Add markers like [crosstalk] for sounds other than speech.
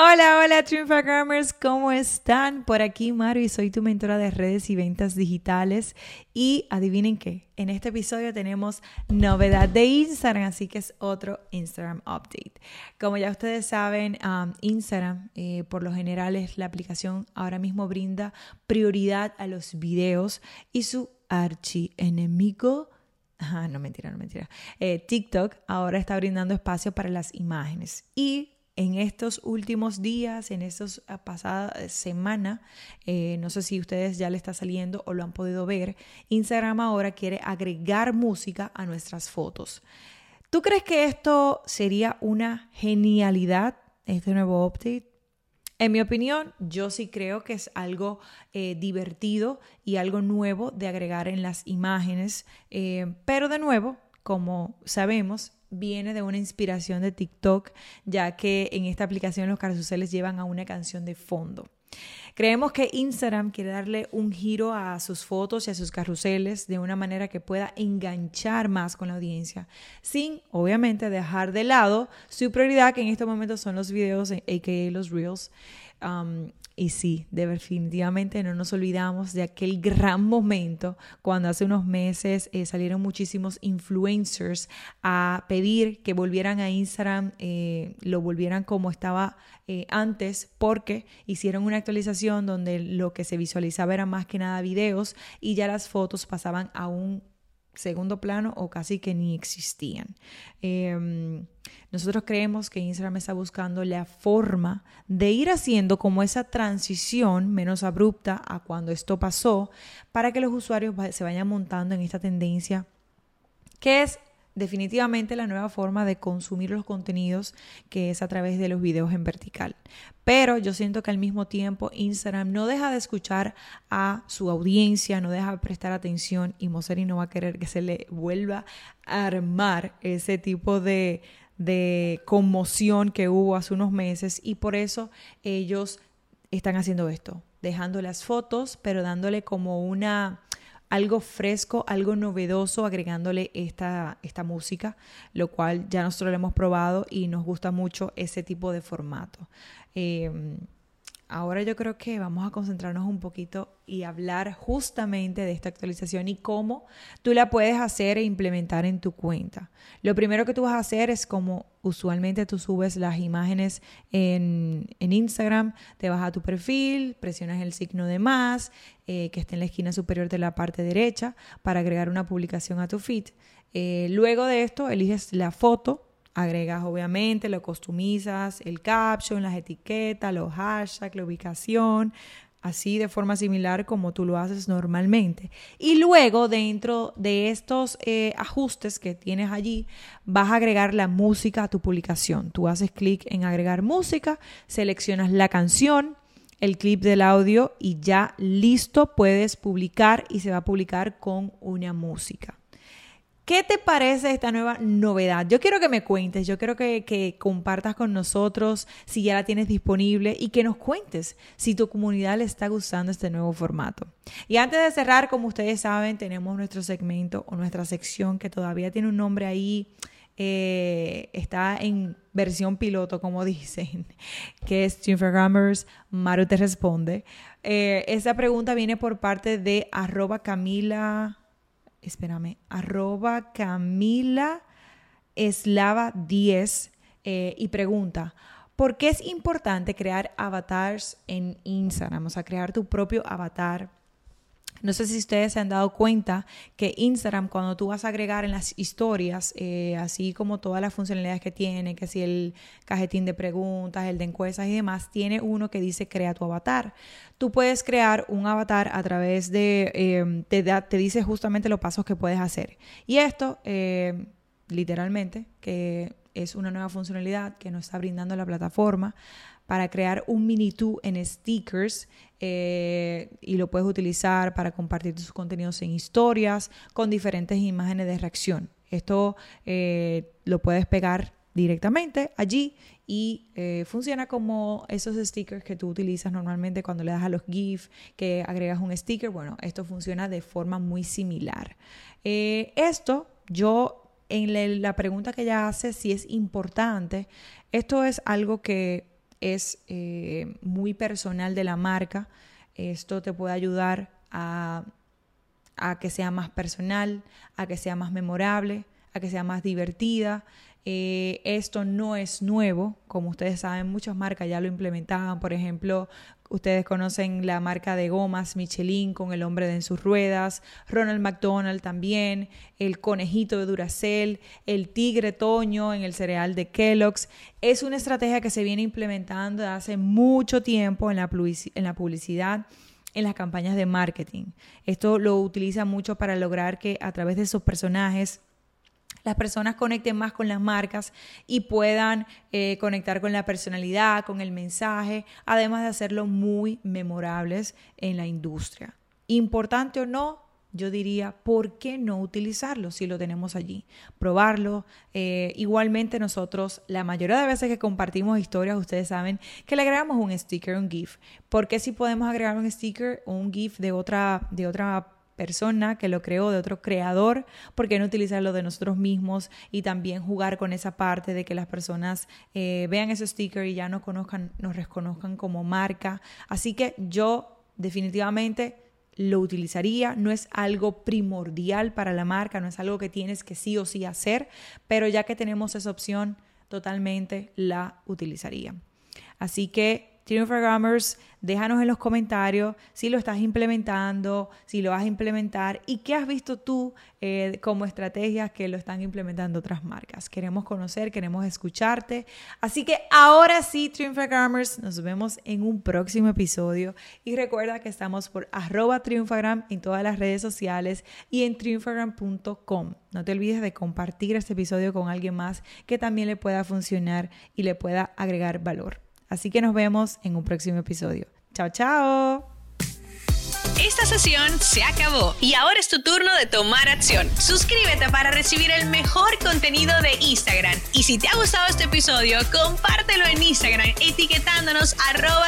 Hola, hola Triunfagrammers, ¿cómo están? Por aquí Maru y soy tu mentora de redes y ventas digitales. Y adivinen qué, en este episodio tenemos novedad de Instagram, así que es otro Instagram Update. Como ya ustedes saben, um, Instagram eh, por lo general es la aplicación ahora mismo brinda prioridad a los videos y su archienemigo Ah, no mentira, no mentira. Eh, TikTok ahora está brindando espacio para las imágenes. Y en estos últimos días, en estas ah, pasadas eh, semanas, eh, no sé si ustedes ya le está saliendo o lo han podido ver, Instagram ahora quiere agregar música a nuestras fotos. ¿Tú crees que esto sería una genialidad, este nuevo update? En mi opinión, yo sí creo que es algo eh, divertido y algo nuevo de agregar en las imágenes, pero de nuevo, como sabemos, viene de una inspiración de TikTok, ya que en esta aplicación los carruseles llevan a una canción de fondo. Creemos que Instagram quiere darle un giro a sus fotos y a sus carruseles de una manera que pueda enganchar más con la audiencia, sin obviamente dejar de lado su prioridad, que en estos momentos son los videos, aka los reels. Um, y sí, definitivamente no nos olvidamos de aquel gran momento cuando hace unos meses eh, salieron muchísimos influencers a pedir que volvieran a Instagram, eh, lo volvieran como estaba eh, antes, porque hicieron una actualización donde lo que se visualizaba era más que nada videos y ya las fotos pasaban a un segundo plano o casi que ni existían. Em, nosotros creemos que Instagram está buscando la forma de ir haciendo como esa transición menos abrupta a cuando esto pasó para que los usuarios se vayan montando en esta tendencia que es definitivamente la nueva forma de consumir los contenidos que es a través de los videos en vertical. Pero yo siento que al mismo tiempo Instagram no deja de escuchar a su audiencia, no deja de prestar atención y Moseri no va a querer que se le vuelva a armar ese tipo de, de conmoción que hubo hace unos meses y por eso ellos están haciendo esto, dejando las fotos, pero dándole como una algo fresco, algo novedoso, agregándole esta, esta música, lo cual ya nosotros lo hemos probado y nos gusta mucho ese tipo de formato. Em, ahora yo creo que vamos a concentrarnos un poquito y hablar justamente de esta actualización y cómo tú la puedes hacer e implementar en tu cuenta. Lo primero que tú vas a hacer es como usualmente tú subes las imágenes en, Instagram, te vas a tu perfil, presionas el signo de más eh, que está en la esquina superior de la parte derecha para agregar una publicación a tu feed. Eh, luego de esto eliges la foto Agregas obviamente, lo customizas, el caption, las etiquetas, los hashtags, la ubicación, así de forma similar como tú lo haces normalmente. Y luego dentro de estos eh, ajustes que tienes allí, vas a agregar la música a tu publicación. Tú haces clic en agregar música, seleccionas la canción, el clip del audio y ya listo puedes publicar y se va a publicar con una música. ¿Qué te parece esta nueva novedad? Yo quiero que me cuentes, yo quiero que, compartas con nosotros si ya la tienes disponible y que nos cuentes si tu comunidad le está gustando este nuevo formato. Y antes de cerrar, como ustedes saben, tenemos nuestro segmento o nuestra sección que todavía tiene un nombre ahí. Eh, está en versión piloto, como [laughs] dicen, que es Grammars, Maru te responde. Eh, esa pregunta viene por parte de arroba Camila espérame, arroba Camila Eslava 10 eh, y pregunta, ¿por qué es importante crear avatars en Instagram? O sea, crear tu propio avatar no sé si ustedes se han dado cuenta que Instagram, cuando tú vas a agregar en las historias, eh, así como todas las funcionalidades que tiene, que si el cajetín de preguntas, el de encuestas y demás, tiene uno que dice crea tu avatar. Tú puedes crear un avatar a través de, eh, te, te, dice justamente los pasos que puedes hacer. Y esto, eh, literalmente, que es una nueva funcionalidad que nos está brindando la plataforma para crear un mini tú en stickers eh, y lo puedes utilizar para compartir tus contenidos en historias con diferentes imágenes de reacción. Esto eh, lo puedes pegar directamente allí y eh, funciona como esos stickers que tú utilizas normalmente cuando le das a los GIF, que agregas un sticker. Bueno, esto funciona de forma muy similar. Esto yo en la pregunta que ella hace, si es importante, esto es algo que es eh, muy personal de la marca. Esto te puede ayudar a, a, que sea más personal, a que sea más memorable, a que sea más divertida. Eh, esto no es nuevo, como ustedes saben, muchas marcas ya lo implementaban. Por ejemplo, Ustedes conocen la marca de gomas Michelin con el hombre de en sus ruedas, Ronald McDonald también, el conejito de Duracell, el tigre toño en el cereal de Kellogg's. Es una estrategia que se viene implementando hace mucho tiempo en la, en la publicidad en las campañas de marketing. Esto lo utiliza mucho para lograr que a través de esos personajes las personas conecten más con las marcas y puedan eh, conectar con la personalidad, con el mensaje, además de hacerlo muy memorables en la industria. Importante o no, yo diría, ¿por qué no utilizarlo si lo tenemos allí? Probarlo. Eh, igualmente nosotros, la mayoría de veces que compartimos historias, ustedes saben que le agregamos un sticker, un GIF. ¿Por qué si podemos agregar un sticker o un GIF de otra, de otra persona que lo creó, de otro creador, ¿por qué no utilizarlo de nosotros mismos y también jugar con esa parte de que las personas eh, vean ese sticker y ya nos conozcan, nos reconozcan como marca? Así que yo definitivamente lo utilizaría, no es algo primordial para la marca, no es algo que tienes que sí o sí hacer, pero ya que tenemos esa opción, totalmente la utilizaría. Así que Triumphagrammers, déjanos en los comentarios si lo estás implementando, si lo vas a implementar y qué has visto tú eh, como estrategias que lo están implementando otras marcas. Queremos conocer, queremos escucharte. Así que ahora sí, Triumphagrammers, nos vemos en un próximo episodio y recuerda que estamos por arroba triunfagram en todas las redes sociales y en triumphagram.com. No te olvides de compartir este episodio con alguien más que también le pueda funcionar y le pueda agregar valor. Así que nos vemos en un próximo episodio. Chao, chao. Esta sesión se acabó y ahora es tu turno de tomar acción. Suscríbete para recibir el mejor contenido de Instagram. Y si te ha gustado este episodio, compártelo en Instagram etiquetándonos arroba.